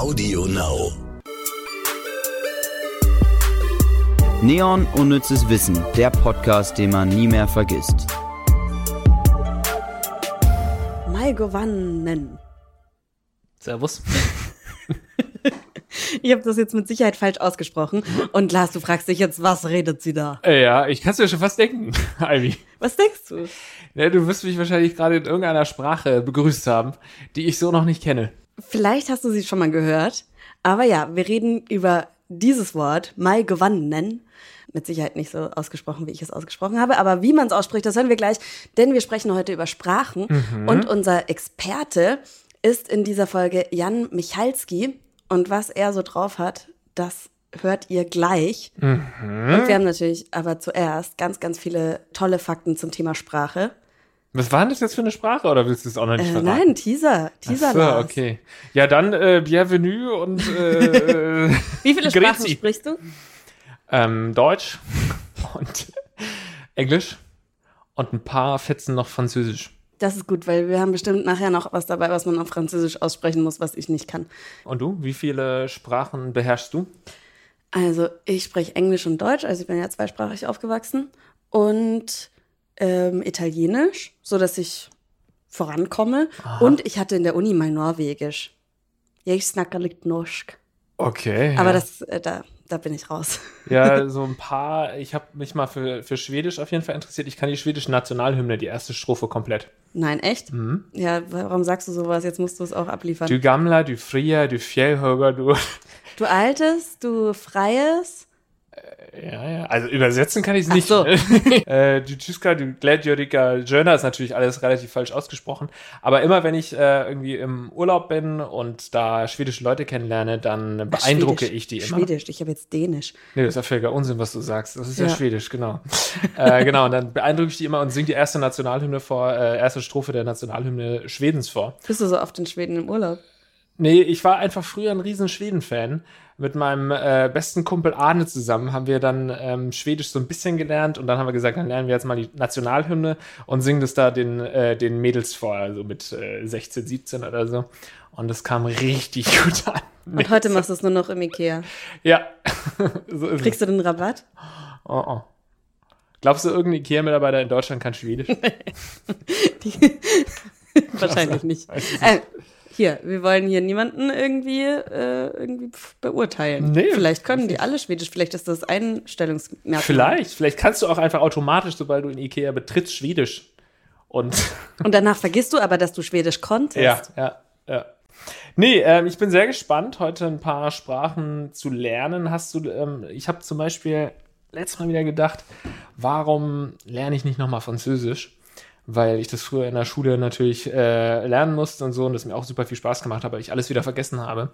Audio Now. Neon Unnützes Wissen, der Podcast, den man nie mehr vergisst. Mal gewonnen. Servus. Ich habe das jetzt mit Sicherheit falsch ausgesprochen. Und Lars, du fragst dich jetzt, was redet sie da? Äh, ja, ich kann es mir schon fast denken, Ivy. Was denkst du? Ja, du wirst mich wahrscheinlich gerade in irgendeiner Sprache begrüßt haben, die ich so noch nicht kenne. Vielleicht hast du sie schon mal gehört. Aber ja, wir reden über dieses Wort, mal gewonnen. Mit Sicherheit nicht so ausgesprochen, wie ich es ausgesprochen habe. Aber wie man es ausspricht, das hören wir gleich. Denn wir sprechen heute über Sprachen. Und unser Experte ist in dieser Folge Jan Michalski. Und was er so drauf hat, das hört ihr gleich. Und wir haben natürlich aber zuerst ganz, ganz viele tolle Fakten zum Thema Sprache. Was war denn das jetzt für eine Sprache oder willst du es auch noch nicht Äh, verraten? nein, Teaser. Teaser. Ach so, okay. Ja, dann äh, Bienvenue und äh, Wie viele Sprachen Grüezi. sprichst du? ähm, Deutsch und Englisch und ein paar Fetzen noch Französisch. Das ist gut, weil wir haben bestimmt nachher noch was dabei, was man auf Französisch aussprechen muss, was ich nicht kann. Und du? Wie viele Sprachen beherrschst du? Also ich spreche Englisch und Deutsch, also ich bin ja zweisprachig aufgewachsen und ähm, Italienisch, so dass ich vorankomme. Und ich hatte in der Uni mal Norwegisch. Ich snakke litt norsk. Okay. Aber ja. das, äh, da, da bin ich raus. Ja, so ein paar. Ich habe mich mal für, für Schwedisch auf jeden Fall interessiert. Ich kann die schwedische Nationalhymne, die erste Strophe komplett. Nein, echt? Ja, warum sagst du sowas? Jetzt musst du es auch abliefern. Du Gamla, du Fria, du Fjellhöger, du. Du Altes, du Freies. Ja, ja. Also übersetzen kann ich es Ach nicht. so. äh, du Gledjorika, Jöna ist natürlich alles relativ falsch ausgesprochen. Aber immer wenn ich äh, irgendwie im Urlaub bin und da schwedische Leute kennenlerne, dann beeindrucke Schwedisch. ich die immer. Schwedisch, ich habe jetzt Dänisch. Nee, das ist ja völliger Unsinn, was du sagst. Das ist ja, Ja. Schwedisch, genau. äh, genau, und dann beeindrucke ich die immer und singe die erste Nationalhymne vor, äh, erste Strophe der Nationalhymne Schwedens vor. Bist du so oft in Schweden im Urlaub? Nee, ich war einfach früher ein riesen Schweden-Fan. Mit meinem äh, besten Kumpel Arne zusammen haben wir dann ähm, Schwedisch so ein bisschen gelernt und dann haben wir gesagt, dann lernen wir jetzt mal die Nationalhymne und singen das da den, äh, den Mädels vor, also mit äh, 16, 17 oder so. Und das kam richtig gut an. Und heute machst du es nur noch im Ikea. Ja, so ist Kriegst du den Rabatt? es. Oh, oh. Glaubst du, irgendein Ikea-Mitarbeiter in Deutschland kann Schwedisch? Wahrscheinlich nicht. Äh, hier, wir wollen hier niemanden irgendwie, äh, irgendwie beurteilen. Nee, vielleicht können die alle Schwedisch, vielleicht ist das Einstellungsmerkmal. Vielleicht. Vielleicht kannst du auch einfach automatisch, sobald du in Ikea betrittst, Schwedisch. Und Und danach vergisst du aber, dass du Schwedisch konntest. Ja, ja, ja. Nee, ähm, ich bin sehr gespannt, heute ein paar Sprachen zu lernen. Hast du, ähm, ich habe zum Beispiel letztes Mal wieder gedacht, warum lerne ich nicht nochmal Französisch? Weil ich das früher in der Schule natürlich äh, lernen musste und so und das mir auch super viel Spaß gemacht hat, aber ich alles wieder vergessen habe.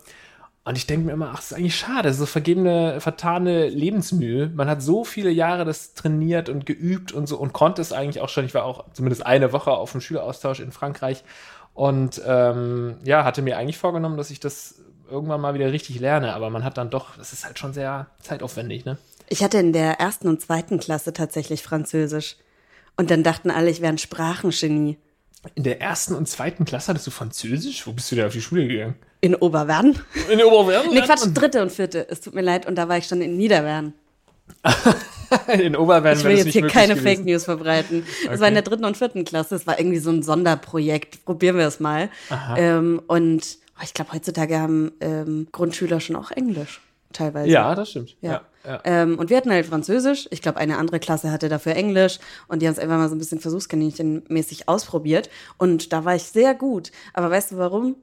Und ich denke mir immer, ach, das ist eigentlich schade, so vergebene, vertane Lebensmühe. Man hat so viele Jahre das trainiert und geübt und so und konnte es eigentlich auch schon. Ich war auch zumindest eine Woche auf dem Schüleraustausch in Frankreich und ähm, ja, hatte mir eigentlich vorgenommen, dass ich das irgendwann mal wieder richtig lerne. Aber man hat dann doch, das ist halt schon sehr zeitaufwendig, ne? Ich hatte in der ersten und zweiten Klasse tatsächlich Französisch. Und dann dachten alle, ich wäre ein Sprachengenie. In der ersten und zweiten Klasse hattest du Französisch? Wo bist du denn auf die Schule gegangen? In Oberwerden? In Oberwerden? Nee, Quatsch, dritte und vierte. Es tut mir leid, und da war ich schon in Niederwerden. In Oberwerden Ich will jetzt hier keine gewesen. Fake News verbreiten. Es war in der dritten und vierten Klasse. Es war irgendwie so ein Sonderprojekt. Probieren wir es mal. Ähm, und oh, ich glaube, heutzutage haben ähm, Grundschüler schon auch Englisch. Teilweise. Ja, das stimmt. Ja. Ja, Ähm, und wir hatten halt Französisch. Ich glaube, eine andere Klasse hatte dafür Englisch. Und die haben es einfach mal so ein bisschen versuchskaninchenmäßig ausprobiert. Und da war ich sehr gut. Aber weißt du warum?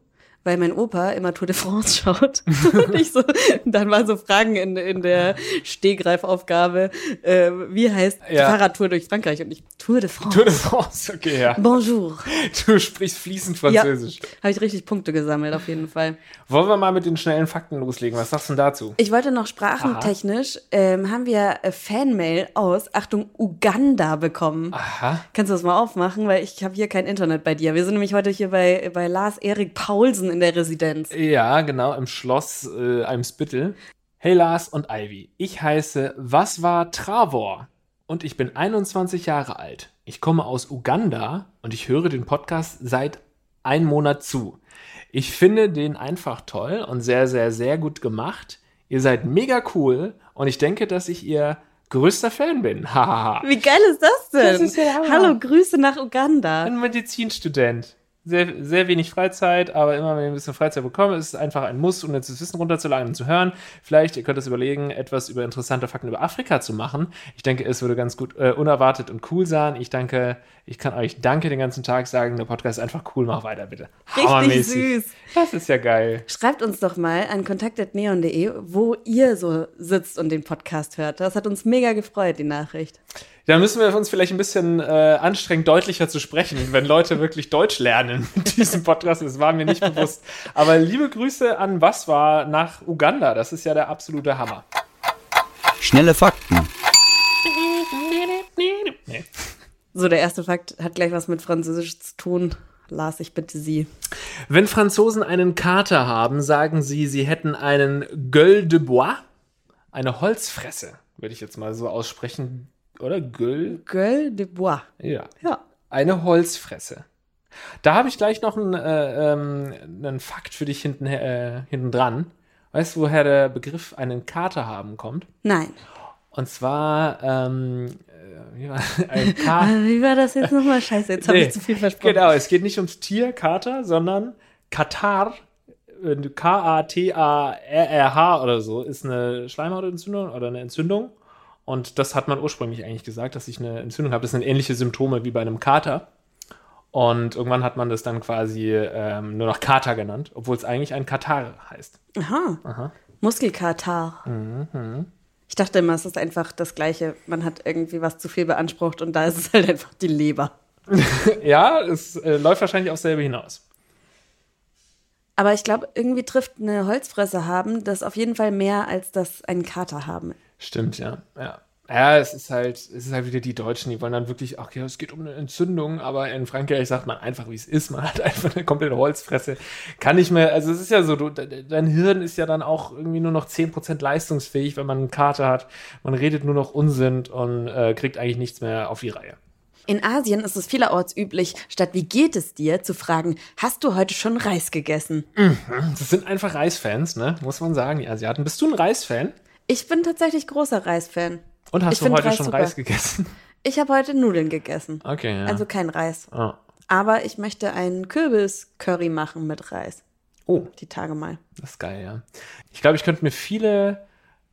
Weil mein Opa immer Tour de France schaut. und ich so, dann waren so Fragen in, in der Stehgreifaufgabe. Äh, wie heißt Ja. Fahrradtour durch Frankreich? Und ich, Tour de France. Tour de France, okay, ja. Bonjour. Du sprichst fließend Französisch. Habe ich richtig Punkte gesammelt, auf jeden Fall. Wollen wir mal mit den schnellen Fakten loslegen? Was sagst du denn dazu? Ich wollte noch sprachentechnisch, ähm, haben wir äh, Fanmail aus, Achtung, Uganda bekommen. Aha. Kannst du das mal aufmachen, weil ich habe hier kein Internet bei dir. Wir sind nämlich heute hier bei, bei Lars Erik Paulsen in der Residenz. Ja, genau, im Schloss äh, Eimsbüttel. Hey Lars und Ivy, ich heiße Was war Travor und ich bin 21 Jahre alt. Ich komme aus Uganda und ich höre den Podcast seit einem Monat zu. Ich finde den einfach toll und sehr, sehr, sehr gut gemacht. Ihr seid mega cool und ich denke, dass ich ihr größter Fan bin. Wie geil ist das denn? Das ist ja Hammer. Hallo, Grüße nach Uganda. Ein Medizinstudent. Sehr, sehr wenig Freizeit, aber immer wenn ich ein bisschen Freizeit bekomme, ist es einfach ein Muss, um jetzt das Wissen runterzuladen und zu hören. Vielleicht, ihr könnt es überlegen, etwas über interessante Fakten über Afrika zu machen. Ich denke, es würde ganz gut äh, unerwartet und cool sein. Ich danke, ich kann euch danke den ganzen Tag sagen. Der Podcast ist einfach cool, mach weiter bitte. Richtig süß. Das ist ja geil. Schreibt uns doch mal an kontakt.neon.de, wo ihr so sitzt und den Podcast hört. Das hat uns mega gefreut, die Nachricht. Da müssen wir uns vielleicht ein bisschen äh, anstrengen, deutlicher zu sprechen, wenn Leute wirklich Deutsch lernen mit diesem Podcast. Das war mir nicht bewusst. Aber liebe Grüße an Was war nach Uganda. Das ist ja der absolute Hammer. Schnelle Fakten. Nee. So, der erste Fakt hat gleich was mit Französisch zu tun. Las ich bitte Sie. Wenn Franzosen einen Kater haben, sagen sie, sie hätten einen Gueule de Bois, eine Holzfresse, würde ich jetzt mal so aussprechen. Oder Gueule? Gueule de Bois. Ja. Ja. Eine Holzfresse. Da habe ich gleich noch einen, äh, ähm, einen Fakt für dich hinten, äh, hinten dran. Weißt du, woher der Begriff einen Kater haben kommt? Nein. Und zwar, ähm, äh, wie war ein Kater. Ah, Wie war das jetzt nochmal? Scheiße, jetzt habe Nee, ich zu viel versprochen. Genau, es geht nicht ums Tier Kater, sondern Katar, K-A-T-A-R-R-H oder so, ist eine Schleimhautentzündung oder eine Entzündung. Und das hat man ursprünglich eigentlich gesagt, dass ich eine Entzündung habe. Das sind ähnliche Symptome wie bei einem Kater. Und irgendwann hat man das dann quasi ähm, nur noch Kater genannt, obwohl es eigentlich ein Katar heißt. Aha. Muskelkatar. Mhm. Ich dachte immer, es ist einfach das Gleiche. Man hat irgendwie was zu viel beansprucht und da ist es halt einfach die Leber. Ja, es äh, läuft wahrscheinlich auf selbe hinaus. Aber ich glaube, irgendwie trifft eine Holzfresse haben das auf jeden Fall mehr, als das einen Kater haben. Stimmt, ja. Ja, ja es, ist halt, es ist halt wieder die Deutschen, die wollen dann wirklich, ach ja, es geht um eine Entzündung, aber in Frankreich sagt man einfach, wie es ist. Man hat einfach eine komplette Holzfresse. Kann nicht mehr, also es ist ja so, du, de- dein Hirn ist ja dann auch irgendwie nur noch 10% leistungsfähig, wenn man einen Kater hat. Man redet nur noch Unsinn und äh, kriegt eigentlich nichts mehr auf die Reihe. In Asien ist es vielerorts üblich, statt wie geht es dir, zu fragen, hast du heute schon Reis gegessen? Das sind einfach Reisfans, ne? Muss man sagen, die Asiaten. Bist du ein Reisfan? Ich bin tatsächlich großer Reisfan. Und hast Ich du heute Reis schon super. Reis gegessen? Ich habe heute Nudeln gegessen. Okay, ja. Also kein Reis. oh. Aber ich möchte einen Kürbis-Curry machen mit Reis. oh, Die Tage mal. Das ist geil, ja. Ich glaube, ich könnte mir viele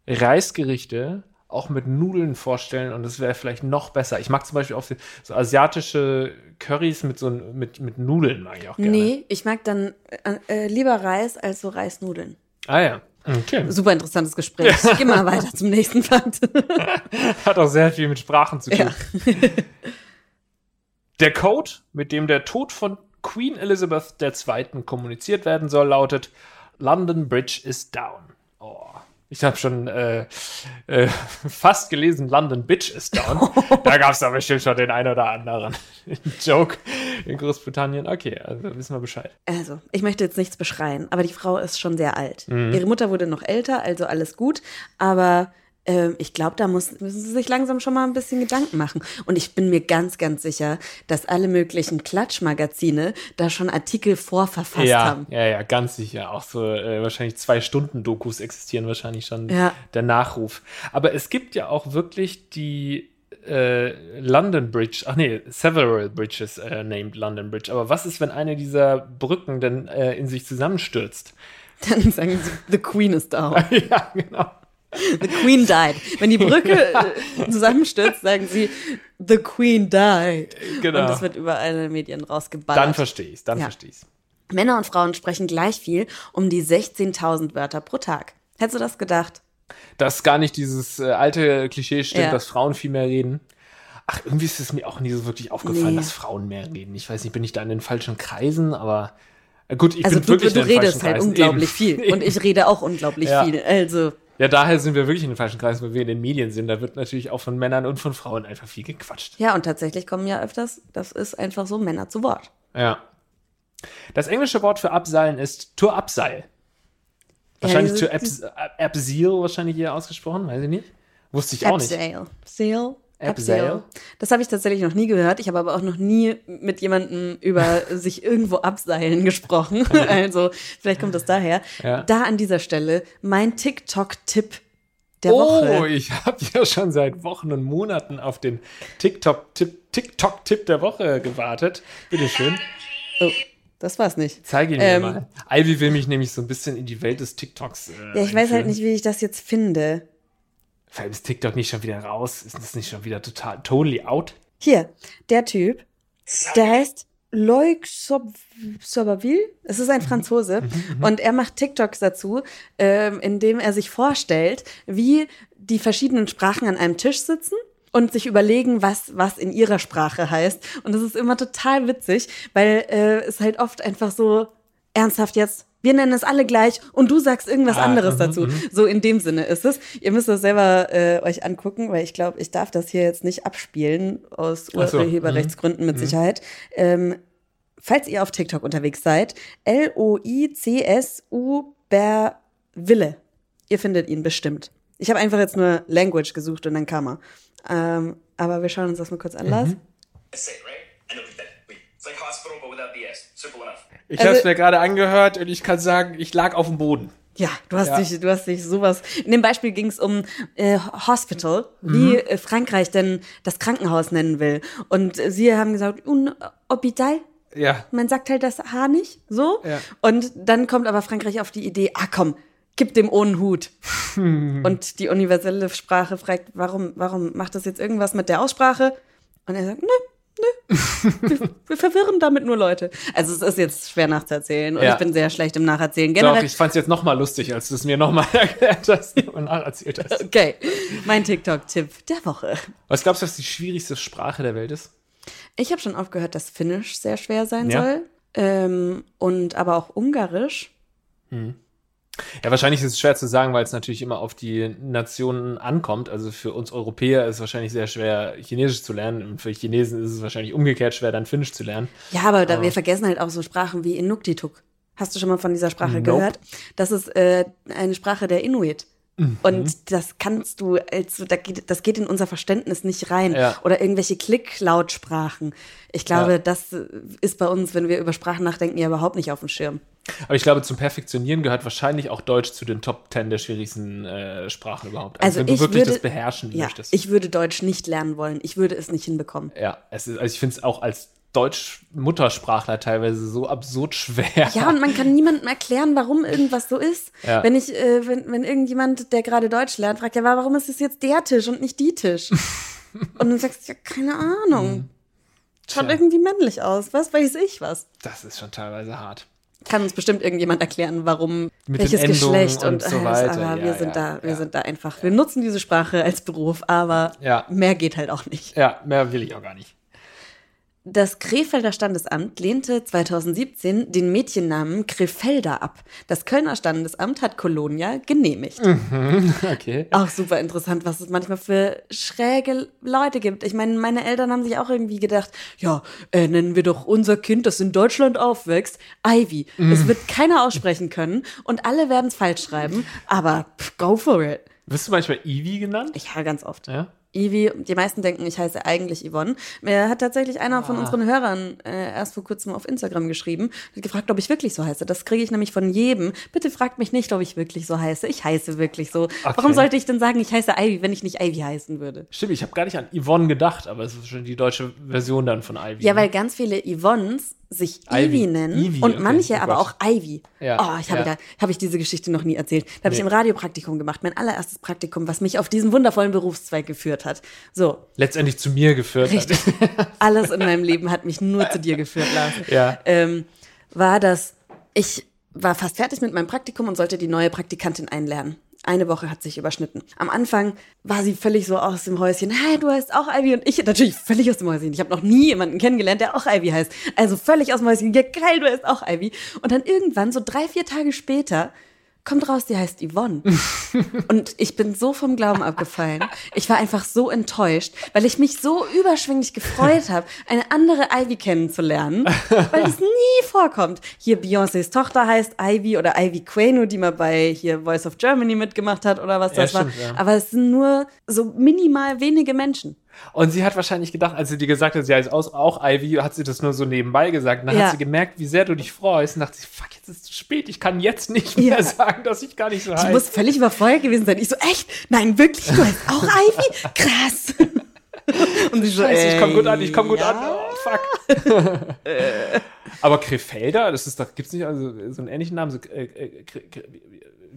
Reisgerichte auch mit Nudeln vorstellen und das wäre vielleicht noch besser. Ich mag zum Beispiel auch so, so asiatische Currys mit so mit, mit Nudeln mag ich auch gerne. Nee, ich mag dann äh, äh, lieber Reis als so Reisnudeln. Ah ja. Okay. Super interessantes Gespräch. Geh mal weiter zum nächsten Fakt. Hat auch sehr viel mit Sprachen zu tun. Ja. Der Code, mit dem der Tod von Queen Elizabeth II. kommuniziert werden soll, lautet London Bridge is down. Oh. Ich habe schon äh, äh, fast gelesen, London Bitch is down. da gab es aber bestimmt schon den einen oder anderen Joke in Großbritannien. Okay, also wissen wir Bescheid. Also, ich möchte jetzt nichts beschreien, aber die Frau ist schon sehr alt. Mhm. Ihre Mutter wurde noch älter, also alles gut. Aber ähm, ich glaube, da muss, müssen sie sich langsam schon mal ein bisschen Gedanken machen. Und ich bin mir ganz, ganz sicher, dass alle möglichen Klatschmagazine da schon Artikel vorverfasst Ja, haben. ja, ja, ganz sicher. Auch so äh, wahrscheinlich zwei Stunden Dokus existieren wahrscheinlich schon Ja. der Nachruf. Aber es gibt ja auch wirklich die äh, London Bridge, ach nee, several bridges äh, named London Bridge. Aber was ist, wenn eine dieser Brücken denn äh, in sich zusammenstürzt? Dann sagen sie, the Queen is down. ja, genau. The Queen died. Wenn die Brücke äh, zusammenstürzt, sagen sie, the Queen died. Genau. Und das wird überall in den Medien rausgeballert. Dann verstehe ich dann Ja. verstehe ich's. Männer und Frauen sprechen gleich viel, um die 16.000 Wörter pro Tag. Hättest du das gedacht? Dass gar nicht dieses äh, alte Klischee stimmt, Ja. dass Frauen viel mehr reden. Ach, irgendwie ist es mir auch nie so wirklich aufgefallen, Nee. dass Frauen mehr reden. Ich weiß nicht, bin ich da in den falschen Kreisen, aber äh, gut, ich Also bin du, wirklich du in den redest halt Kreisen. unglaublich Eben. viel. Und ich rede auch unglaublich Ja. viel. Also, Ja, daher sind wir wirklich in den falschen Kreisen, weil wir in den Medien sind. Da wird natürlich auch von Männern und von Frauen einfach viel gequatscht. ja, und tatsächlich kommen ja öfters, das ist einfach so, Männer zu Wort. Ja. Das englische Wort für Abseilen ist to Abseil. Wahrscheinlich diese- to abs- Abseil, wahrscheinlich hier ausgesprochen, weiß ich nicht. Wusste ich auch nicht. Abseil. Sail. Abseil? Das habe ich tatsächlich noch nie gehört. Ich habe aber auch noch nie mit jemandem über sich irgendwo abseilen gesprochen. also vielleicht kommt das daher. Ja. Da an dieser Stelle mein TikTok-Tipp der Oh, Woche. ich habe ja schon seit Wochen und Monaten auf den TikTok-Tipp TikTok -Tipp der Woche gewartet. Bitteschön. Oh, das war's nicht. Zeige ihn mir Ähm, mal. Ivy will mich nämlich so ein bisschen in die Welt des TikToks. Äh, Ja, ich weiß halt einführen. nicht, wie ich das jetzt finde. Vor allem ist TikTok nicht schon wieder raus? Ist das nicht schon wieder total totally out? Hier, der Typ, der heißt Loic Sob- Soberville. Es ist ein Franzose und er macht TikToks dazu, ähm, indem er sich vorstellt, wie die verschiedenen Sprachen an einem Tisch sitzen und sich überlegen, was was in ihrer Sprache heißt. Und das ist immer total witzig, weil äh, es halt oft einfach so ernsthaft jetzt. Wir nennen es alle gleich und du sagst irgendwas Ah, anderes mhm, dazu. So in dem Sinne ist es. Ihr müsst das selber äh, euch angucken, weil ich glaube, ich darf das hier jetzt nicht abspielen aus Ach so, Urheberrechtsgründen mit Sicherheit. Ähm, falls ihr auf TikTok unterwegs seid, L-O-I-C-S-U Wille. Ihr findet ihn bestimmt. Ich habe einfach jetzt nur Language gesucht und dann kam er. Ähm, aber wir schauen uns das mal kurz an, Lars. Say, right? I know that. Wait, it's like hospital, but without the S. Simple enough. Ich Also- habe es mir gerade angehört und ich kann sagen, ich lag auf dem Boden. Ja, du hast Ja. dich, du hast dich sowas. In dem Beispiel ging es um äh, Hospital, wie äh, Frankreich denn das Krankenhaus nennen will. Und äh, sie haben gesagt, un Hospital. Ja. Man sagt halt das H nicht, so. Ja. Und dann kommt aber Frankreich auf die Idee, ah komm, gib dem ohne Hut. Und die universelle Sprache fragt, warum, warum macht das jetzt irgendwas mit der Aussprache? Und er sagt, nö, nö, wir, wir verwirren damit nur Leute. Also es ist jetzt schwer nachzuerzählen und Ja. ich bin sehr schlecht im Nacherzählen. Doch, Generell, ich fand es jetzt noch mal lustig, als du es mir noch mal erklärt hast und nacherzählt hast. okay, mein TikTok-Tipp der Woche. Was glaubst du, was die schwierigste Sprache der Welt ist? Ich habe schon oft gehört, dass Finnisch sehr schwer sein Ja. soll. Ähm, und aber auch Ungarisch. Ja, wahrscheinlich ist es schwer zu sagen, weil es natürlich immer auf die Nationen ankommt. Also für uns Europäer ist es wahrscheinlich sehr schwer, Chinesisch zu lernen. Und für Chinesen ist es wahrscheinlich umgekehrt schwer, dann Finnisch zu lernen. Ja, aber da, wir vergessen halt auch so Sprachen wie Inuktitut. Hast du schon mal von dieser Sprache Nope. gehört? Das ist äh, eine Sprache der Inuit. Mhm. Und das kannst du, als, da geht, das geht in unser Verständnis nicht rein. Ja. Oder irgendwelche Klicklautsprachen. Ich glaube, Ja. das ist bei uns, wenn wir über Sprachen nachdenken, ja überhaupt nicht auf dem Schirm. Aber ich glaube, zum Perfektionieren gehört wahrscheinlich auch Deutsch zu den Top 10 der schwierigsten äh, Sprachen überhaupt. Also wenn du ich wirklich würde, das beherrschen ja, möchtest. Ich würde Deutsch nicht lernen wollen. Ich würde es nicht hinbekommen. ja, es ist, also ich finde es auch als Deutsch-Muttersprachler teilweise so absurd schwer. Ja, und man kann niemandem erklären, warum irgendwas so ist. Ja. Wenn ich, äh, wenn, wenn irgendjemand, der gerade Deutsch lernt, fragt, ja, warum ist es jetzt der Tisch und nicht die Tisch? und dann sagst du, ja, keine Ahnung. Schaut Mhm. Tja. irgendwie männlich aus. Was weiß ich was? Das ist schon teilweise hart. Kann uns bestimmt irgendjemand erklären, warum, Mit welches Geschlecht und, und so äh, weiter. Aber Ja, wir sind ja, da, wir ja. sind da einfach. Wir nutzen diese Sprache als Beruf, aber Ja. mehr geht halt auch nicht. Ja, mehr will ich auch gar nicht. Das Krefelder Standesamt lehnte 2017 den Mädchennamen Krefelder ab. Das Kölner Standesamt hat Kolonia genehmigt. Okay. Auch super interessant, was es manchmal für schräge Leute gibt. Ich meine, meine Eltern haben sich auch irgendwie gedacht, ja, äh, nennen wir doch unser Kind, das in Deutschland aufwächst, Ivy. Es wird keiner aussprechen können und alle werden es falsch schreiben, aber pff, go for it. Wirst du manchmal Ivy genannt? Ich höre ganz oft. Ja. Ivy, die meisten denken, ich heiße eigentlich Yvonne. Mir hat tatsächlich einer von unseren Hörern äh, erst vor kurzem auf Instagram geschrieben, hat gefragt, ob ich wirklich so heiße. Das kriege ich nämlich von jedem. Bitte fragt mich nicht, ob ich wirklich so heiße. Ich heiße wirklich so. Warum sollte ich denn sagen, ich heiße Ivy, wenn ich nicht Ivy heißen würde? Stimmt, ich habe gar nicht an Yvonne gedacht, aber es ist schon die deutsche Version dann von Ivy. Ja, ne? weil ganz viele Yvonnes sich Ivy. Ivy nennen Ivy, und okay. manche aber auch Ivy. Ja, Oh, ich habe ja. da habe ich diese Geschichte noch nie erzählt. Da habe ich Nee. im Radiopraktikum gemacht, mein allererstes Praktikum, was mich auf diesen wundervollen Berufszweig geführt hat. So, letztendlich zu mir geführt Richtig. Alles in meinem Leben hat mich nur zu dir geführt, Lars. Ja. Ähm, war das, ich war fast fertig mit meinem Praktikum und sollte die neue Praktikantin einlernen. Eine Woche hat sich überschnitten. Am Anfang war sie völlig so aus dem Häuschen. Hey, du heißt auch Ivy und ich natürlich völlig aus dem Häuschen. Ich habe noch nie jemanden kennengelernt, der auch Ivy heißt. Also völlig aus dem Häuschen. Ja geil, du heißt auch Ivy. Und dann irgendwann, so drei, vier Tage später, kommt raus, die heißt Yvonne. Und ich bin so vom Glauben abgefallen. Ich war einfach so enttäuscht, weil ich mich so überschwänglich gefreut habe, eine andere Ivy kennenzulernen, weil das nie vorkommt. Hier Beyoncés Tochter heißt Ivy oder Ivy Queno, die mal bei hier Voice of Germany mitgemacht hat oder was Ja, das war. stimmt, ja. Aber es sind nur so minimal wenige Menschen. Und sie hat wahrscheinlich gedacht, als sie dir gesagt hat, sie heißt auch Ivy, hat sie das nur so nebenbei gesagt. Und dann Ja. hat sie gemerkt, wie sehr du dich freust. Und dachte sie, fuck, jetzt ist es zu spät. Ich kann jetzt nicht mehr Ja. sagen, dass ich gar nicht so Ich heiße. muss völlig überfordert gewesen sein. Ich so, echt? Nein, wirklich? Du heißt auch Ivy? Krass. Und sie so, Scheiße, ich komm äh, gut an, ich komm gut ja. an. Oh, fuck. Aber Krefelder, das ist doch, gibt's nicht also so einen ähnlichen Namen? So, äh, äh,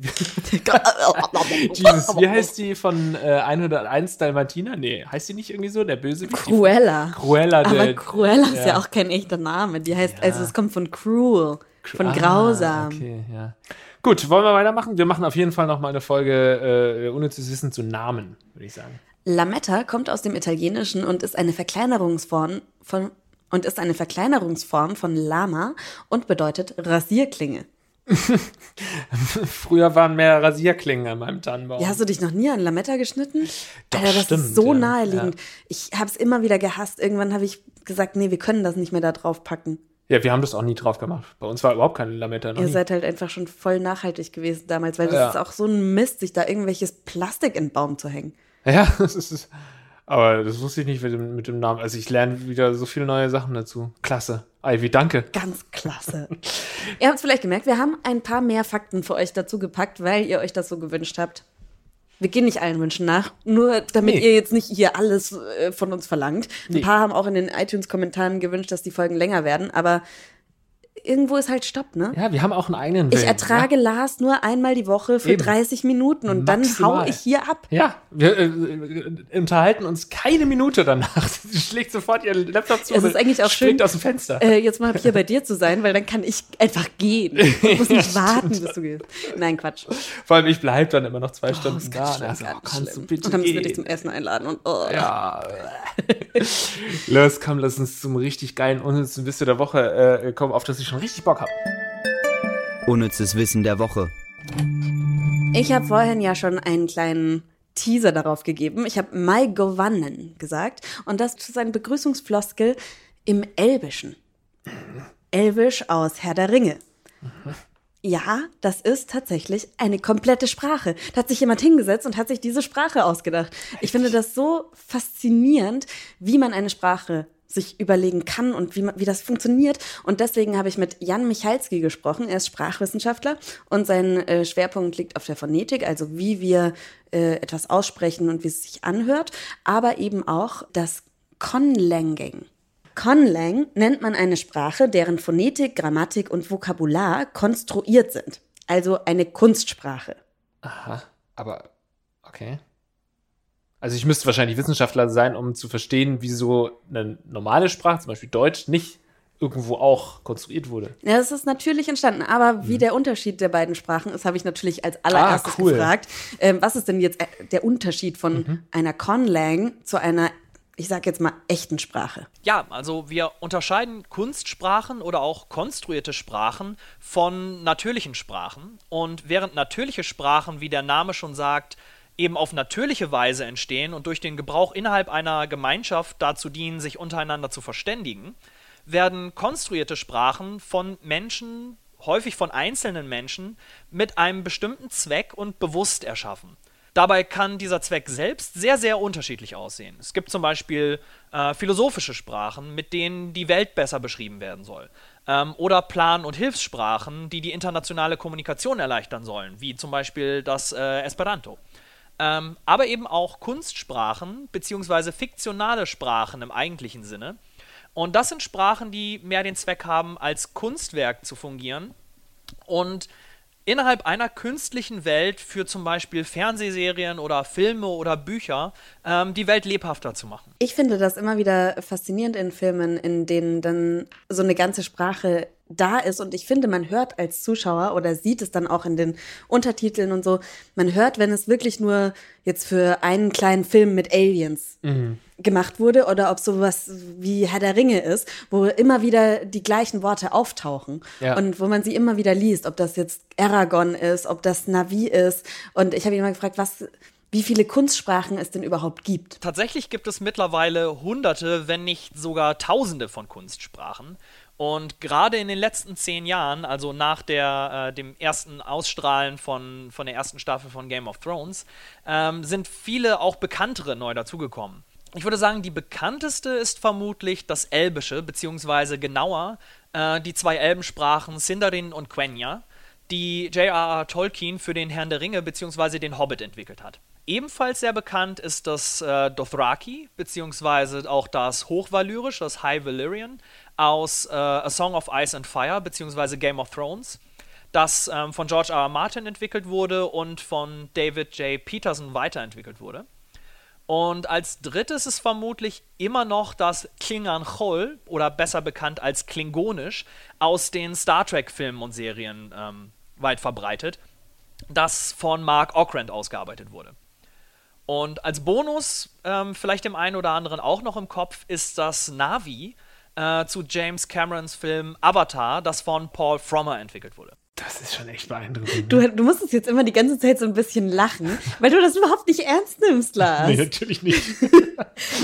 Jesus, wie heißt die von äh, 101 Dalmatiner? Nee, heißt die nicht irgendwie so? Der böse Cruella. Cruella, Aber der, Cruella ist ja. ja. auch kein echter Name. Die heißt, Ja. also es kommt von cruel, von Ah, grausam. Okay, ja. Gut, wollen wir weitermachen? Wir machen auf jeden Fall noch mal eine Folge äh, unnützes Wissen zu Namen, würde ich sagen. Lametta kommt aus dem Italienischen und ist eine Verkleinerungsform von und ist eine Verkleinerungsform von Lama und bedeutet Rasierklinge. Früher waren mehr Rasierklingen an meinem Tannenbaum. Ja, hast du dich noch nie an Lametta geschnitten? Doch, Alter, das stimmt, ist so ja. naheliegend. Ich habe es immer wieder gehasst. Irgendwann habe ich gesagt, nee, wir können das nicht mehr da drauf packen. Ja, wir haben das auch nie drauf gemacht. Bei uns war überhaupt keine Lametta. Noch Ihr nie. seid halt einfach schon voll nachhaltig gewesen damals, weil das Ja. ist auch so ein Mist, sich da irgendwelches Plastik in den Baum zu hängen. Ja, das ist. Aber das wusste ich nicht mit dem, mit dem Namen. Also ich lerne wieder so viele neue Sachen dazu. Klasse. Ivy, danke. Ganz klasse. ihr habt es vielleicht gemerkt, wir haben ein paar mehr Fakten für euch dazu gepackt, weil ihr euch das so gewünscht habt. Wir gehen nicht allen Wünschen nach, nur damit Nee. ihr jetzt nicht hier alles äh, von uns verlangt. Ein Nee. paar haben auch in den iTunes-Kommentaren gewünscht, dass die Folgen länger werden, aber irgendwo ist halt Stopp, ne? Ja, wir haben auch einen eigenen Willen. Ich ertrage Lars nur einmal die Woche für Eben. 30 Minuten und dann hau Maximal. ich hier ab. Ja, wir äh, äh, unterhalten uns keine Minute danach. Sie schlägt sofort ihren Laptop zu Es und ist eigentlich auch springt schön, aus dem Fenster. Äh, jetzt mal hier bei dir zu sein, weil dann kann ich einfach gehen. Ich muss nicht warten, bis du gehst. Nein, Quatsch. Vor allem, ich bleibe dann immer noch zwei Stunden ist da. schlimm, so, ganz oh, kannst schlimm. du bitte Und dann müssen wir dich zum Essen einladen und oh. Ja. Los, komm, lass uns zum richtig geilen unnützen Wissen der Woche äh, kommen, auf das ich schon richtig Bock habe. Unnützes Wissen der Woche. Ich habe vorhin ja schon einen kleinen Teaser darauf gegeben. Ich habe Mai Govannen gesagt und das ist ein Begrüßungsfloskel im Elbischen. Elbisch aus Herr der Ringe. Ja, das ist tatsächlich eine komplette Sprache. Da hat sich jemand hingesetzt und hat sich diese Sprache ausgedacht. Ich finde das so faszinierend, wie man eine Sprache sich überlegen kann und wie, wie das funktioniert. Und deswegen habe ich mit Jan Michalski gesprochen. Er ist Sprachwissenschaftler und sein äh, Schwerpunkt liegt auf der Phonetik, also wie wir äh, etwas aussprechen und wie es sich anhört, aber eben auch das Conlanging. Conlang nennt man eine Sprache, deren Phonetik, Grammatik und Vokabular konstruiert sind. Also eine Kunstsprache. Aha, aber okay. Also ich müsste wahrscheinlich Wissenschaftler sein, um zu verstehen, wieso eine normale Sprache, zum Beispiel Deutsch, nicht irgendwo auch konstruiert wurde. Ja, das ist natürlich entstanden. Aber wie der Unterschied der beiden Sprachen ist, habe ich natürlich als allererstes Mhm. Ah, cool. gefragt. Ähm, was ist denn jetzt äh, der Unterschied von einer Conlang zu einer, ich sag jetzt mal, echten Sprache? Ja, also wir unterscheiden Kunstsprachen oder auch konstruierte Sprachen von natürlichen Sprachen. Und während natürliche Sprachen, wie der Name schon sagt, eben auf natürliche Weise entstehen und durch den Gebrauch innerhalb einer Gemeinschaft dazu dienen, sich untereinander zu verständigen, werden konstruierte Sprachen von Menschen, häufig von einzelnen Menschen, mit einem bestimmten Zweck und bewusst erschaffen. Dabei kann dieser Zweck selbst sehr, sehr unterschiedlich aussehen. Es gibt zum Beispiel äh, philosophische Sprachen, mit denen die Welt besser beschrieben werden soll. Ähm, oder Plan- und Hilfssprachen, die die internationale Kommunikation erleichtern sollen, wie zum Beispiel das äh, Esperanto. Ähm, aber eben auch Kunstsprachen beziehungsweise fiktionale Sprachen im eigentlichen Sinne. Und das sind Sprachen, die mehr den Zweck haben, als Kunstwerk zu fungieren und innerhalb einer künstlichen Welt für zum Beispiel Fernsehserien oder Filme oder Bücher ähm, die Welt lebhafter zu machen. Ich finde das immer wieder faszinierend in Filmen, in denen dann so eine ganze Sprache da ist. Und ich finde, man hört als Zuschauer oder sieht es dann auch in den Untertiteln und so, man hört, wenn es wirklich nur jetzt für einen kleinen Film mit Aliens gemacht wurde oder ob sowas wie Herr der Ringe ist, wo immer wieder die gleichen Worte auftauchen Ja. und wo man sie immer wieder liest, ob das jetzt Aragon ist, ob das Navi ist. Und ich habe ihn mal gefragt, was, wie viele Kunstsprachen es denn überhaupt gibt. Tatsächlich gibt es mittlerweile hunderte, wenn nicht sogar tausende von Kunstsprachen. Und gerade in den letzten zehn Jahren, also nach der, äh, dem ersten Ausstrahlen von, von der ersten Staffel von Game of Thrones, ähm, sind viele auch bekanntere neu dazugekommen. Ich würde sagen, die bekannteste ist vermutlich das Elbische, beziehungsweise genauer äh, die zwei Elbensprachen Sindarin und Quenya, die J.R.R. Tolkien für den Herrn der Ringe beziehungsweise den Hobbit entwickelt hat. Ebenfalls sehr bekannt ist das äh, Dothraki, beziehungsweise auch das Hochvalyrisch, das High Valyrian, aus äh, A Song of Ice and Fire, beziehungsweise Game of Thrones, das ähm, von George R. R. Martin entwickelt wurde und von David J. Peterson weiterentwickelt wurde. Und als drittes ist vermutlich immer noch das Klingan Chol, oder besser bekannt als Klingonisch, aus den Star Trek-Filmen und Serien ähm, weit verbreitet, das von Mark Okrand ausgearbeitet wurde. Und als Bonus, ähm, vielleicht dem einen oder anderen auch noch im Kopf, ist das Navi äh, zu James Camerons Film Avatar, das von Paul Frommer entwickelt wurde. Das ist schon echt beeindruckend. Du, du musstest jetzt immer die ganze Zeit so ein bisschen lachen, weil du das überhaupt nicht ernst nimmst, Lars. Nee, natürlich nicht.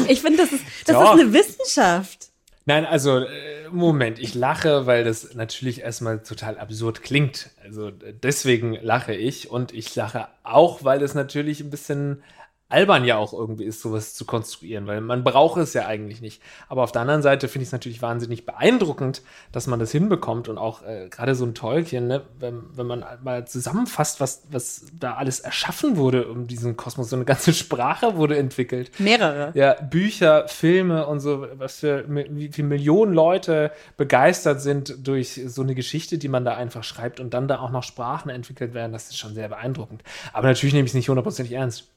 Ich finde, das, ist, das Doch. ist eine Wissenschaft. Nein, also äh, Moment, ich lache, weil das natürlich erstmal total absurd klingt. Also deswegen lache ich und ich lache auch, weil es natürlich ein bisschen albern ja auch irgendwie ist, sowas zu konstruieren, weil man braucht es ja eigentlich nicht. Aber auf der anderen Seite finde ich es natürlich wahnsinnig beeindruckend, dass man das hinbekommt und auch äh, gerade so ein Tolkien, ne, wenn, wenn man mal zusammenfasst, was, was da alles erschaffen wurde um diesen Kosmos, so eine ganze Sprache wurde entwickelt. Mehrere. Ja, Bücher, Filme und so, was für wie viele Millionen Leute begeistert sind durch so eine Geschichte, die man da einfach schreibt und dann da auch noch Sprachen entwickelt werden, das ist schon sehr beeindruckend. Aber natürlich nehme ich es nicht hundertprozentig ernst.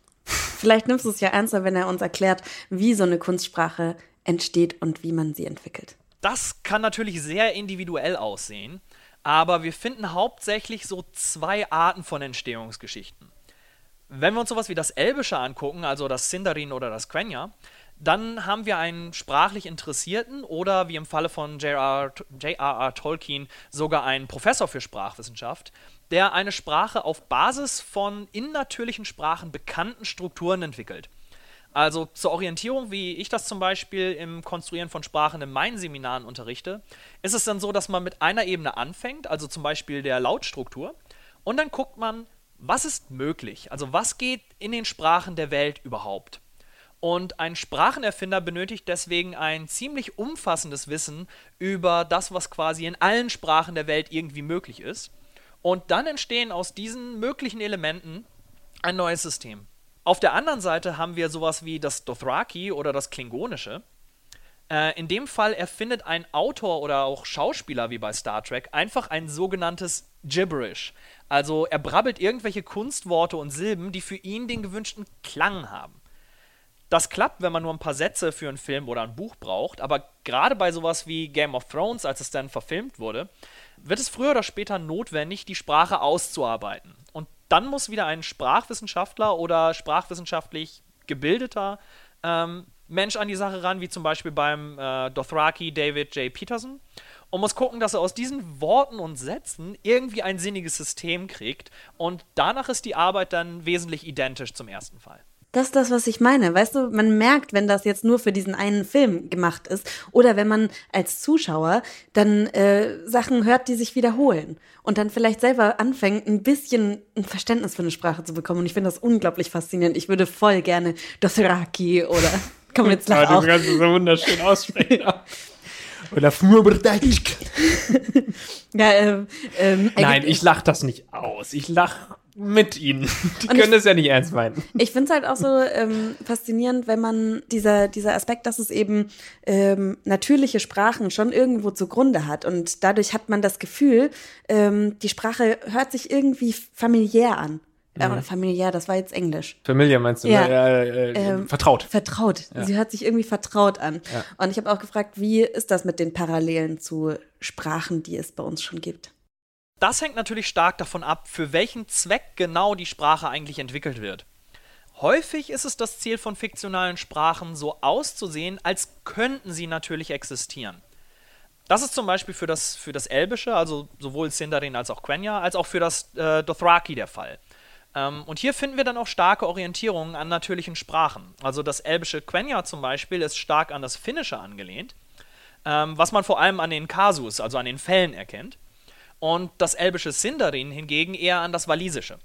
Vielleicht nimmst du es ja ernster, wenn er uns erklärt, wie so eine Kunstsprache entsteht und wie man sie entwickelt. Das kann natürlich sehr individuell aussehen, aber wir finden hauptsächlich so zwei Arten von Entstehungsgeschichten. Wenn wir uns sowas wie das Elbische angucken, also das Sindarin oder das Quenya, dann haben wir einen sprachlich Interessierten oder wie im Falle von J.R.R. Tolkien sogar einen Professor für Sprachwissenschaft, der eine Sprache auf Basis von in natürlichen Sprachen bekannten Strukturen entwickelt. Also zur Orientierung, wie ich das zum Beispiel im Konstruieren von Sprachen in meinen Seminaren unterrichte, ist es dann so, dass man mit einer Ebene anfängt, also zum Beispiel der Lautstruktur, und dann guckt man, was ist möglich, also was geht in den Sprachen der Welt überhaupt. Und ein Sprachenerfinder benötigt deswegen ein ziemlich umfassendes Wissen über das, was quasi in allen Sprachen der Welt irgendwie möglich ist. Und dann entstehen aus diesen möglichen Elementen ein neues System. Auf der anderen Seite haben wir sowas wie das Dothraki oder das Klingonische. Äh, in dem Fall erfindet ein Autor oder auch Schauspieler wie bei Star Trek einfach ein sogenanntes Gibberish. Also er brabbelt irgendwelche Kunstworte und Silben, die für ihn den gewünschten Klang haben. Das klappt, wenn man nur ein paar Sätze für einen Film oder ein Buch braucht, aber gerade bei sowas wie Game of Thrones, als es dann verfilmt wurde, wird es früher oder später notwendig, die Sprache auszuarbeiten. Und dann muss wieder ein Sprachwissenschaftler oder sprachwissenschaftlich gebildeter ähm, Mensch an die Sache ran, wie zum Beispiel beim äh, Dothraki David J. Peterson, und muss gucken, dass er aus diesen Worten und Sätzen irgendwie ein sinniges System kriegt. Und danach ist die Arbeit dann wesentlich identisch zum ersten Fall. Das ist das, was ich meine. Weißt du, man merkt, wenn das jetzt nur für diesen einen Film gemacht ist oder wenn man als Zuschauer dann äh, Sachen hört, die sich wiederholen und dann vielleicht selber anfängt, ein bisschen ein Verständnis für eine Sprache zu bekommen. Und ich finde das unglaublich faszinierend. Ich würde voll gerne Dothraki oder man jetzt Ja, lachen du auch. kannst es so wunderschön aussprechen. Oder Ja, ähm, ähm, Nein, ich lach das nicht aus. Ich lach mit ihnen. Die Und können ich- es ja nicht ernst meinen. Ich finde es halt auch so ähm, faszinierend, wenn man dieser, dieser Aspekt, dass es eben ähm, natürliche Sprachen schon irgendwo zugrunde hat. Und dadurch hat man das Gefühl, ähm, die Sprache hört sich irgendwie familiär an. Äh, oder familiär, das war jetzt Englisch. Familie meinst du? Ja. Äh, äh, vertraut. Vertraut. Sie hört sich irgendwie vertraut an. Und ich habe auch gefragt, wie ist das mit den Parallelen zu Sprachen, die es bei uns schon gibt? Das hängt natürlich stark davon ab, für welchen Zweck genau die Sprache eigentlich entwickelt wird. Häufig ist es das Ziel von fiktionalen Sprachen, so auszusehen, als könnten sie natürlich existieren. Das ist zum Beispiel für das, für das Elbische, also sowohl Sindarin als auch Quenya, als auch für das äh, Dothraki der Fall. Ähm, und hier finden wir dann auch starke Orientierungen an natürlichen Sprachen. Also das elbische Quenya zum Beispiel ist stark an das Finnische angelehnt, ähm, was man vor allem an den Kasus, also an den Fällen erkennt. Und das elbische Sindarin hingegen eher an das Walisische.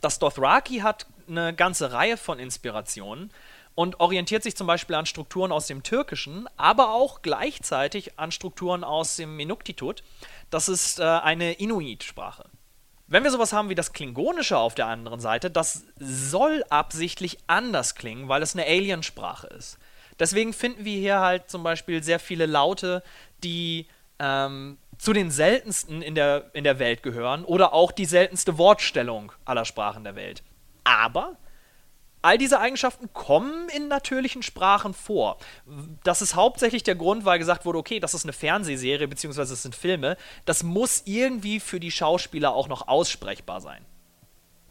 Das Dothraki hat eine ganze Reihe von Inspirationen und orientiert sich zum Beispiel an Strukturen aus dem Türkischen, aber auch gleichzeitig an Strukturen aus dem Inuktitut. Das ist äh, eine Inuit-Sprache. Wenn wir sowas haben wie das Klingonische auf der anderen Seite, das soll absichtlich anders klingen, weil es eine Aliensprache ist. Deswegen finden wir hier halt zum Beispiel sehr viele Laute, die ähm, zu den seltensten in der, in der Welt gehören oder auch die seltenste Wortstellung aller Sprachen der Welt. Aber All diese Eigenschaften kommen in natürlichen Sprachen vor. Das ist hauptsächlich der Grund, weil gesagt wurde, okay, das ist eine Fernsehserie bzw. es sind Filme. Das muss irgendwie für die Schauspieler auch noch aussprechbar sein.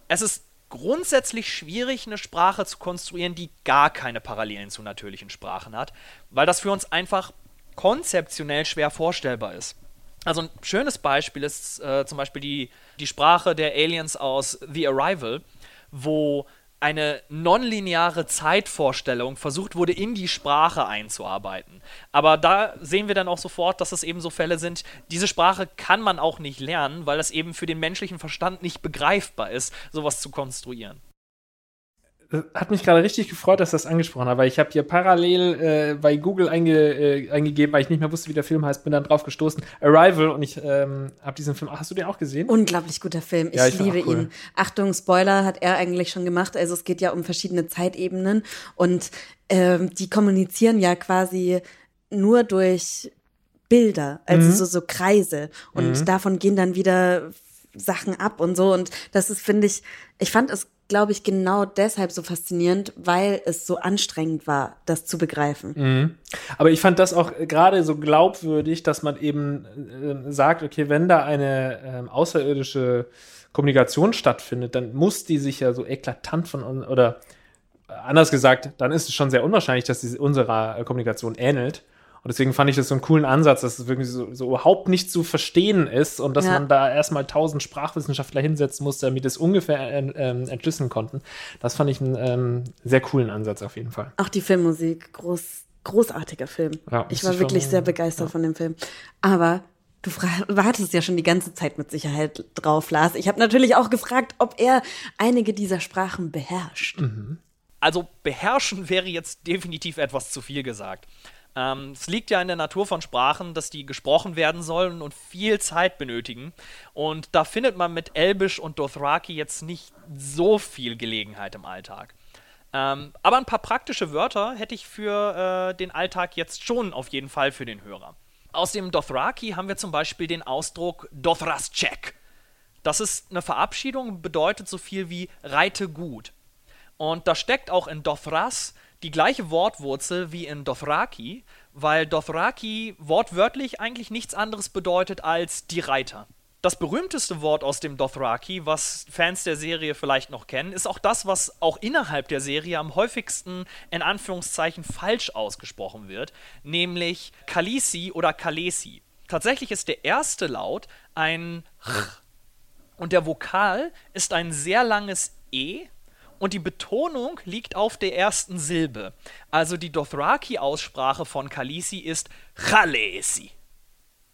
Es ist grundsätzlich schwierig, eine Sprache zu konstruieren, die gar keine Parallelen zu natürlichen Sprachen hat, weil das für uns einfach konzeptionell schwer vorstellbar ist. Also ein schönes Beispiel ist äh, zum Beispiel die, die Sprache der Aliens aus The Arrival, wo eine nonlineare Zeitvorstellung versucht wurde, in die Sprache einzuarbeiten. Aber da sehen wir dann auch sofort, dass es eben so Fälle sind, diese Sprache kann man auch nicht lernen, weil es eben für den menschlichen Verstand nicht begreifbar ist, sowas zu konstruieren hat mich gerade richtig gefreut, dass das angesprochen hast, weil ich habe hier parallel äh, bei Google einge, äh, eingegeben, weil ich nicht mehr wusste, wie der Film heißt, bin dann drauf gestoßen. Arrival und ich ähm, habe diesen Film, ach, hast du den auch gesehen? Unglaublich guter Film. Ich, ja, ich liebe cool. ihn. Achtung, Spoiler hat er eigentlich schon gemacht. Also es geht ja um verschiedene Zeitebenen und ähm, die kommunizieren ja quasi nur durch Bilder, also mhm. so, so Kreise. Und mhm. davon gehen dann wieder Sachen ab und so. Und das ist, finde ich, ich fand es glaube ich, genau deshalb so faszinierend, weil es so anstrengend war, das zu begreifen. Mhm. Aber ich fand das auch gerade so glaubwürdig, dass man eben äh, sagt, okay, wenn da eine äh, außerirdische Kommunikation stattfindet, dann muss die sich ja so eklatant von oder anders gesagt, dann ist es schon sehr unwahrscheinlich, dass sie unserer Kommunikation ähnelt. Und deswegen fand ich das so einen coolen Ansatz, dass es wirklich so, so überhaupt nicht zu verstehen ist und dass ja. man da erstmal tausend Sprachwissenschaftler hinsetzen musste, damit es ungefähr äh, äh, entschlüsseln konnten. Das fand ich einen ähm, sehr coolen Ansatz auf jeden Fall. Auch die Filmmusik, groß, großartiger Film. Ja, ich war wirklich schon, sehr begeistert ja. von dem Film. Aber Du wartest ja schon die ganze Zeit mit Sicherheit drauf, Lars. Ich habe natürlich auch gefragt, ob er einige dieser Sprachen beherrscht. Mhm. Also beherrschen wäre jetzt definitiv etwas zu viel gesagt. Ähm, es liegt ja in der Natur von Sprachen, dass die gesprochen werden sollen und viel Zeit benötigen. Und da findet man mit Elbisch und Dothraki jetzt nicht so viel Gelegenheit im Alltag. Ähm, aber ein paar praktische Wörter hätte ich für äh, den Alltag jetzt schon auf jeden Fall für den Hörer. Aus dem Dothraki haben wir zum Beispiel den Ausdruck Dothrascek. Das ist eine Verabschiedung, bedeutet so viel wie reite gut. Und da steckt auch in Dothras die gleiche Wortwurzel wie in Dothraki, weil Dothraki wortwörtlich eigentlich nichts anderes bedeutet als die Reiter. Das berühmteste Wort aus dem Dothraki, was Fans der Serie vielleicht noch kennen, ist auch das, was auch innerhalb der Serie am häufigsten in Anführungszeichen falsch ausgesprochen wird, nämlich Kalisi oder Kalesi. Tatsächlich ist der erste Laut ein R und der Vokal ist ein sehr langes E und die Betonung liegt auf der ersten Silbe. Also die Dothraki-Aussprache von Kalisi ist Chalesi.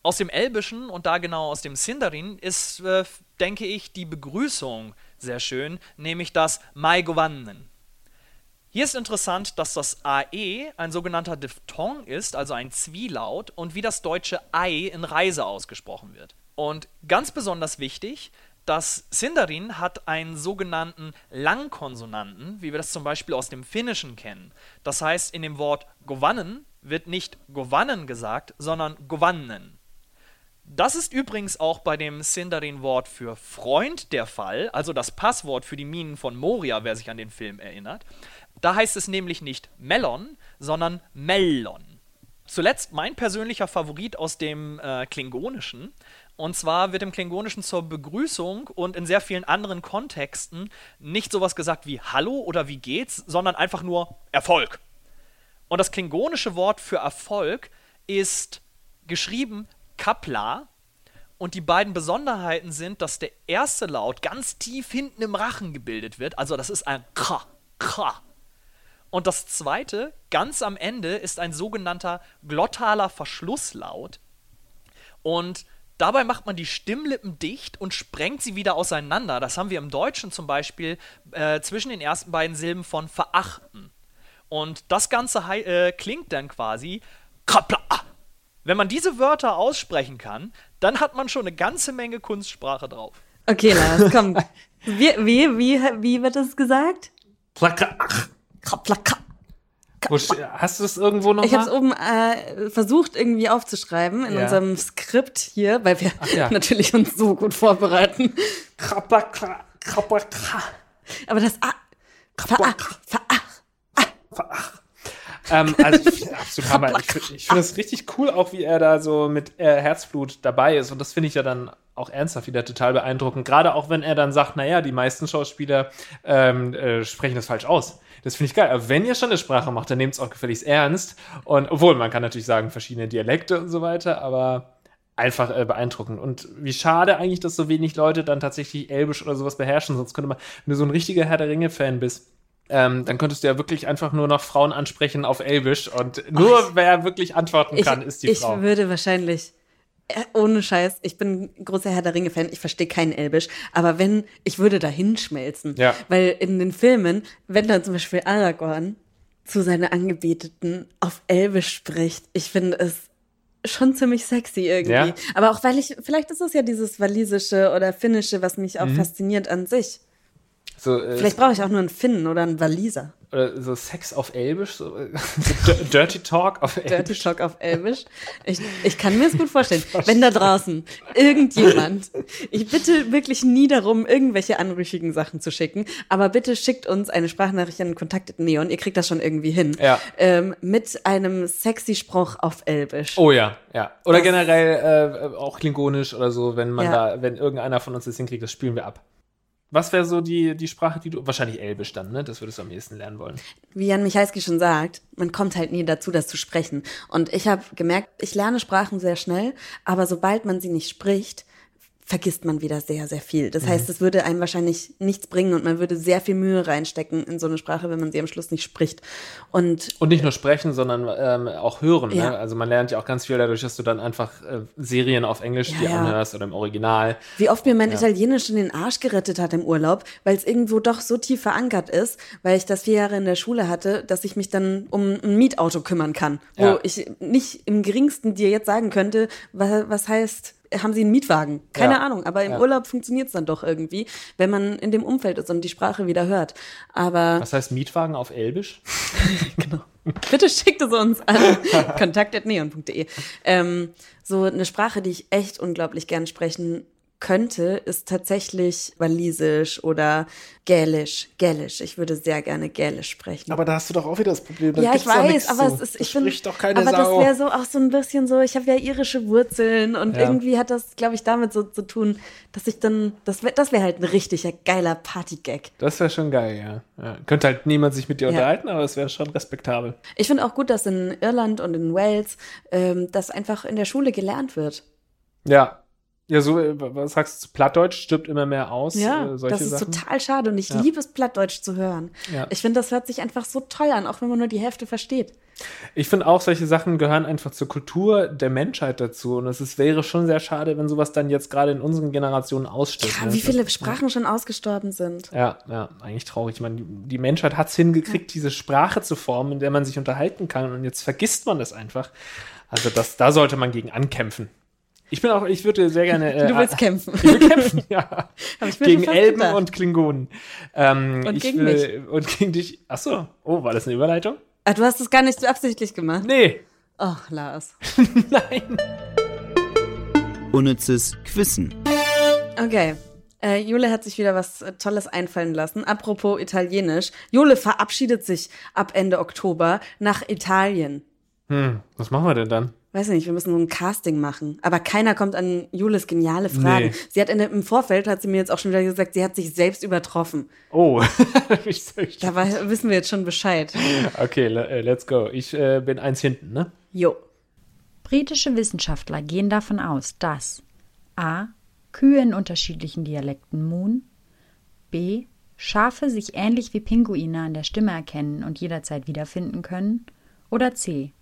Aus dem Elbischen und da genau aus dem Sindarin ist, äh, denke ich, die Begrüßung sehr schön, nämlich das Maigovannen. Hier ist interessant, dass das AE ein sogenannter Diphthong ist, also ein Zwielaut, und wie das deutsche Ei in Reise ausgesprochen wird. Und ganz besonders wichtig, das Sindarin hat einen sogenannten Langkonsonanten, wie wir das zum Beispiel aus dem Finnischen kennen. Das heißt, in dem Wort Govannen wird nicht Govannen gesagt, sondern Govannen. Das ist übrigens auch bei dem Sindarin-Wort für Freund der Fall, also das Passwort für die Minen von Moria, wer sich an den Film erinnert. Da heißt es nämlich nicht Melon, sondern Mellon. Zuletzt mein persönlicher Favorit aus dem äh, Klingonischen. Und zwar wird im Klingonischen zur Begrüßung und in sehr vielen anderen Kontexten nicht sowas gesagt wie Hallo oder wie geht's, sondern einfach nur Erfolg. Und das klingonische Wort für Erfolg ist geschrieben Kapla. Und die beiden Besonderheiten sind, dass der erste Laut ganz tief hinten im Rachen gebildet wird. Also das ist ein K, K. Und das zweite, ganz am Ende, ist ein sogenannter glottaler Verschlusslaut. Und Dabei macht man die Stimmlippen dicht und sprengt sie wieder auseinander. Das haben wir im Deutschen zum Beispiel äh, zwischen den ersten beiden Silben von verachten. Und das Ganze äh, klingt dann quasi krapla. Wenn man diese Wörter aussprechen kann, dann hat man schon eine ganze Menge Kunstsprache drauf. Okay, Lars, komm. Wie, wie, wie, wie wird das gesagt? Plaka- Kraplaka. Wo Hast du das irgendwo noch Ich habe es oben äh, versucht irgendwie aufzuschreiben in Ja. unserem Skript hier, weil wir ja. natürlich uns so gut vorbereiten. Aber das A, Ver, Ver, Ähm, also ich finde absolut Hammer. Ich, ich finde es richtig cool, auch wie er da so mit äh, Herzblut dabei ist. Und das finde ich ja dann auch ernsthaft wieder total beeindruckend. Gerade auch wenn er dann sagt, naja, die meisten Schauspieler ähm, äh, sprechen das falsch aus. Das finde ich geil. Aber wenn ihr schon eine Sprache macht, dann nehmt es auch gefälligst ernst. Und obwohl, man kann natürlich sagen, verschiedene Dialekte und so weiter, aber einfach äh, beeindruckend. Und wie schade eigentlich, dass so wenig Leute dann tatsächlich Elbisch oder sowas beherrschen. Sonst könnte man, wenn du so ein richtiger Herr der Ringe-Fan bist, ähm, dann könntest du ja wirklich einfach nur noch Frauen ansprechen auf Elbisch und nur wer wirklich antworten ich, kann, ist die ich Frau. würde wahrscheinlich, ohne Scheiß, ich bin großer Herr der Ringe-Fan, ich verstehe kein Elbisch, aber wenn, ich würde da hinschmelzen. Ja. Weil in den Filmen, wenn dann zum Beispiel Aragorn zu seiner Angebeteten auf Elbisch spricht, ich finde es schon ziemlich sexy irgendwie. Ja. Aber auch weil ich, vielleicht ist es ja dieses Walisische oder Finnische, was mich Mhm. auch fasziniert an sich. So, äh, Vielleicht brauche ich auch nur einen Finnen oder einen Waliser. oder so Sex auf Elbisch, so, so Dir- Dirty Talk auf Dirty Elbisch. Talk auf Elbisch. Ich, ich kann mir es gut vorstellen. Wenn da draußen irgendjemand, ich bitte wirklich nie darum, irgendwelche anrüchigen Sachen zu schicken, aber bitte schickt uns eine Sprachnachricht an Kontakt Neon, ihr kriegt das schon irgendwie hin, Ja. ähm, mit einem sexy Spruch auf Elbisch. Oh ja, ja. Oder Das- generell äh, auch klingonisch oder so, wenn man Ja. da, wenn irgendeiner von uns das hinkriegt, das spielen wir ab. Was wäre so die, die Sprache, die du, wahrscheinlich Elbisch dann, ne? Das würdest du am ehesten lernen wollen. Wie Jan Michalski schon sagt, man kommt halt nie dazu, das zu sprechen. Und ich habe gemerkt, ich lerne Sprachen sehr schnell, aber sobald man sie nicht spricht, vergisst man wieder sehr, sehr viel. Das heißt, es würde einem wahrscheinlich nichts bringen und man würde sehr viel Mühe reinstecken in so eine Sprache, wenn man sie am Schluss nicht spricht. Und Und nicht nur sprechen, sondern ähm, auch hören. Ja. Ne? Also man lernt ja auch ganz viel dadurch, dass du dann einfach äh, Serien auf Englisch Ja, dir ja. anhörst oder im Original. wie oft mir mein Italienisch in den Arsch gerettet hat im Urlaub, weil es irgendwo doch so tief verankert ist, weil ich das vier Jahre in der Schule hatte, dass ich mich dann um ein Mietauto kümmern kann, wo ich nicht im geringsten dir jetzt sagen könnte, was, was heißt, haben Sie einen Mietwagen? Keine Ja. Ahnung, aber im Ja. Urlaub funktioniert es dann doch irgendwie, wenn man in dem Umfeld ist und die Sprache wieder hört. Aber Was heißt Mietwagen auf Elbisch? Bitte schickt es uns an kontakt.neon.de. Ähm, so eine Sprache, die ich echt unglaublich gern sprechen könnte, ist tatsächlich Walisisch oder Gälisch. Gälisch. Ich würde sehr gerne Gälisch sprechen. Aber da hast du doch auch wieder das Problem. ja, ich weiß, aber es ist, ich finde, doch keine aber das Sau. wäre so auch so ein bisschen so, ich habe ja irische Wurzeln und Ja. irgendwie hat das, glaube ich, damit so zu tun, dass ich dann, das wäre das wär halt ein richtiger geiler Partygag. Das wäre schon geil, ja. ja. Könnte halt niemand sich mit dir Ja. unterhalten, aber es wäre schon respektabel. Ich finde auch gut, dass in Irland und in Wales ähm, das einfach in der Schule gelernt wird. Ja. Ja, so, äh, was sagst du Plattdeutsch? Stirbt immer mehr aus. Ja, äh, das ist Sachen. total schade und ich Ja. liebe es, Plattdeutsch zu hören. Ja. Ich finde, das hört sich einfach so toll an, auch wenn man nur die Hälfte versteht. Ich finde auch, solche Sachen gehören einfach zur Kultur der Menschheit dazu. Und es ist, wäre schon sehr schade, wenn sowas dann jetzt gerade in unseren Generationen ausstirbt. Ja, ne? wie viele Sprachen schon ausgestorben sind. Ja, ja, eigentlich traurig. Ich meine, die- die Menschheit hat es hingekriegt, diese Sprache zu formen, in der man sich unterhalten kann. Und jetzt vergisst man das einfach. Also das, da sollte man gegen ankämpfen. Ich bin auch, ich würde sehr gerne. Äh, Du willst kämpfen. Ich will kämpfen, ja. Gegen Elben und Klingonen. Ähm, Und ich gegen will, Und gegen dich. Ach so. Oh, war das eine Überleitung? Ah, du hast es gar nicht so absichtlich gemacht. Nee. Ach, Lars. Nein. Unnützes Quissen. Okay. Äh, Jule hat sich wieder was äh, Tolles einfallen lassen. Apropos Italienisch. Jule verabschiedet sich ab Ende Oktober nach Italien. Hm, was machen wir denn dann? Weiß nicht, wir müssen so ein Casting machen. Aber keiner kommt an Jules geniale Fragen. Nee. Sie hat in, im Vorfeld, hat sie mir jetzt auch schon wieder gesagt, sie hat sich selbst übertroffen. Oh. Da wissen wir jetzt schon Bescheid. okay, äh, let's go. Ich äh, bin eins hinten, ne? Jo. Britische Wissenschaftler gehen davon aus, dass a. Kühe in unterschiedlichen Dialekten muhen, b. Schafe sich ähnlich wie Pinguine an der Stimme erkennen und jederzeit wiederfinden können, oder c.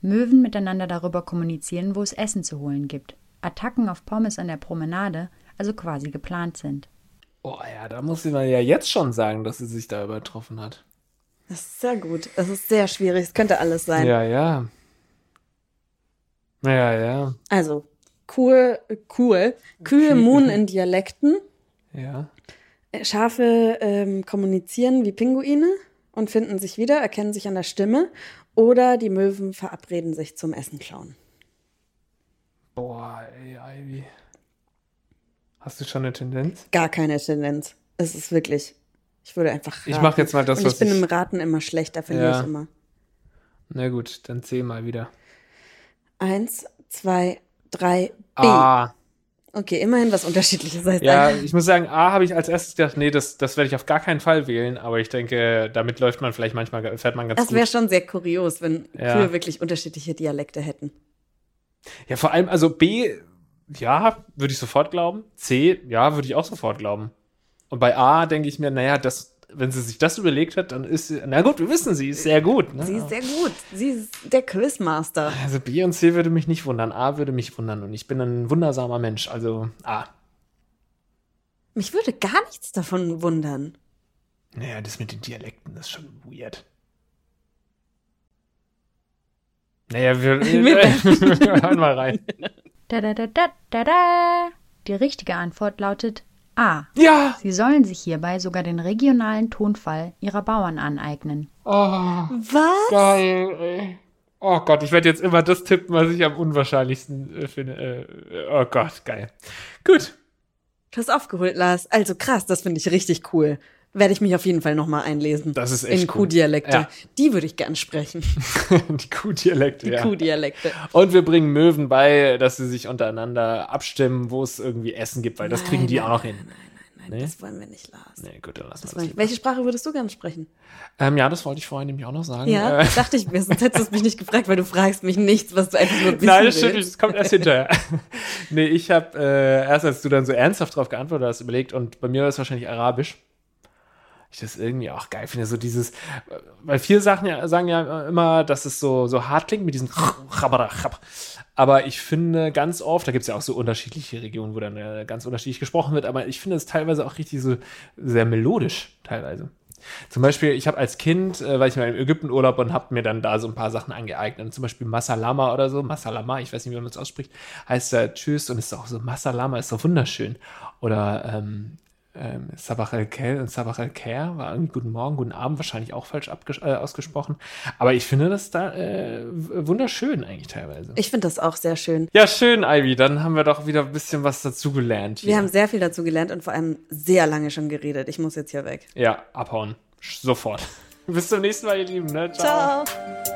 Möwen miteinander darüber kommunizieren, wo es Essen zu holen gibt. Attacken auf Pommes an der Promenade also quasi geplant sind. Oh ja, da muss ich mal ja jetzt schon sagen, dass sie sich da übertroffen hat. Das ist sehr gut. Das ist sehr schwierig. Es könnte alles sein. Ja, ja. Ja, ja. Also, cool, cool. Kühe muhen in Dialekten. Ja. Schafe ähm, kommunizieren wie Pinguine und finden sich wieder, erkennen sich an der Stimme. Oder die Möwen verabreden sich zum Essen klauen. Boah, ey, Ivy. Hast du schon eine Tendenz? Gar keine Tendenz. Es ist wirklich. Ich würde einfach. Raten. Ich mach jetzt mal das, und ich was bin ich- im Raten immer schlecht, da verliere Ja. ich immer. Na gut, dann zähl mal wieder. Eins, zwei, drei, B. Ah. Okay, immerhin was Unterschiedliches. Heißt Ja, ich muss sagen, A habe ich als erstes gedacht, nee, das, das werde ich auf gar keinen Fall wählen, aber ich denke, damit läuft man vielleicht manchmal, fährt man ganz das wäre gut. schon sehr kurios, wenn Ja. Kühe wirklich unterschiedliche Dialekte hätten. Ja, vor allem, also B, ja, würde ich sofort glauben. C, ja, würde ich auch sofort glauben. Und bei A denke ich mir, naja, das, wenn sie sich das überlegt hat, dann ist sie, na gut, wir wissen, sie ist sehr gut. Ne? Sie ist sehr gut. Sie ist der Quizmaster. also B und C würde mich nicht wundern, A würde mich wundern und ich bin ein wundersamer Mensch, also A. Mich würde gar nichts davon wundern. Naja, das mit den Dialekten, das ist schon weird. Naja, wir, wir hören mal rein. Da, da, da, da, da, da. Die richtige Antwort lautet A. Ja! Sie sollen sich hierbei sogar den regionalen Tonfall ihrer Bauern aneignen. Oh, Was? geil, ey. Oh Gott, ich werde jetzt immer das tippen, was ich am unwahrscheinlichsten äh, finde. Äh, oh Gott, geil. Gut. Du hast aufgeholt, Lars. Also krass, das finde ich richtig cool. Werde ich mich auf jeden Fall nochmal einlesen. Das ist echt In. Kuhdialekte. Ja. Die würde ich gern sprechen. Die Kuhdialekte, Die ja. Kuhdialekte. Und wir bringen Möwen bei, dass sie sich untereinander abstimmen, wo es irgendwie Essen gibt, weil das Nein, kriegen die nein, auch noch nein, hin. Nein, nein, Nee? das wollen wir nicht, Lars. Nee, gut, dann lassen Das wir das. Welche Sprache würdest du gern sprechen? Ähm, ja, das wollte ich vorhin nämlich auch noch sagen. Ja, Äh, dachte ich mir, sonst hättest du mich nicht gefragt, weil du fragst mich nichts, was du einfach nur wissen Nein, das stimmt das kommt erst hinterher. nee, ich habe äh, erst, als du dann so ernsthaft drauf geantwortet hast, überlegt und bei mir war es wahrscheinlich Arabisch. Ich das irgendwie auch geil finde, so dieses, weil viele Sachen ja, sagen ja immer, dass es so, so hart klingt mit diesem aber ich finde ganz oft, da gibt es ja auch so unterschiedliche Regionen, wo dann äh, ganz unterschiedlich gesprochen wird, aber ich finde es teilweise auch richtig so sehr melodisch teilweise. Zum Beispiel, ich habe als Kind, äh, war ich mal im Ägyptenurlaub und habe mir dann da so ein paar Sachen angeeignet. Zum Beispiel Masalama oder so. Masalama, ich weiß nicht, wie man das ausspricht, heißt da Tschüss und ist auch so, Masalama ist doch wunderschön. Oder ähm, ähm, Sabach el-Kel und Sabach el-Kher war irgendwie Guten Morgen, Guten Abend, wahrscheinlich auch falsch äh, ausgesprochen. Aber ich finde das da äh, wunderschön eigentlich teilweise. Ich finde das auch sehr schön. ja, schön, Ivy. Dann haben wir doch wieder ein bisschen was dazugelernt. Wir haben sehr viel dazu gelernt und vor allem sehr lange schon geredet. Ich muss jetzt hier weg. ja, abhauen. Sofort. Bis zum nächsten Mal, ihr Lieben. Ne? Ciao. Ciao.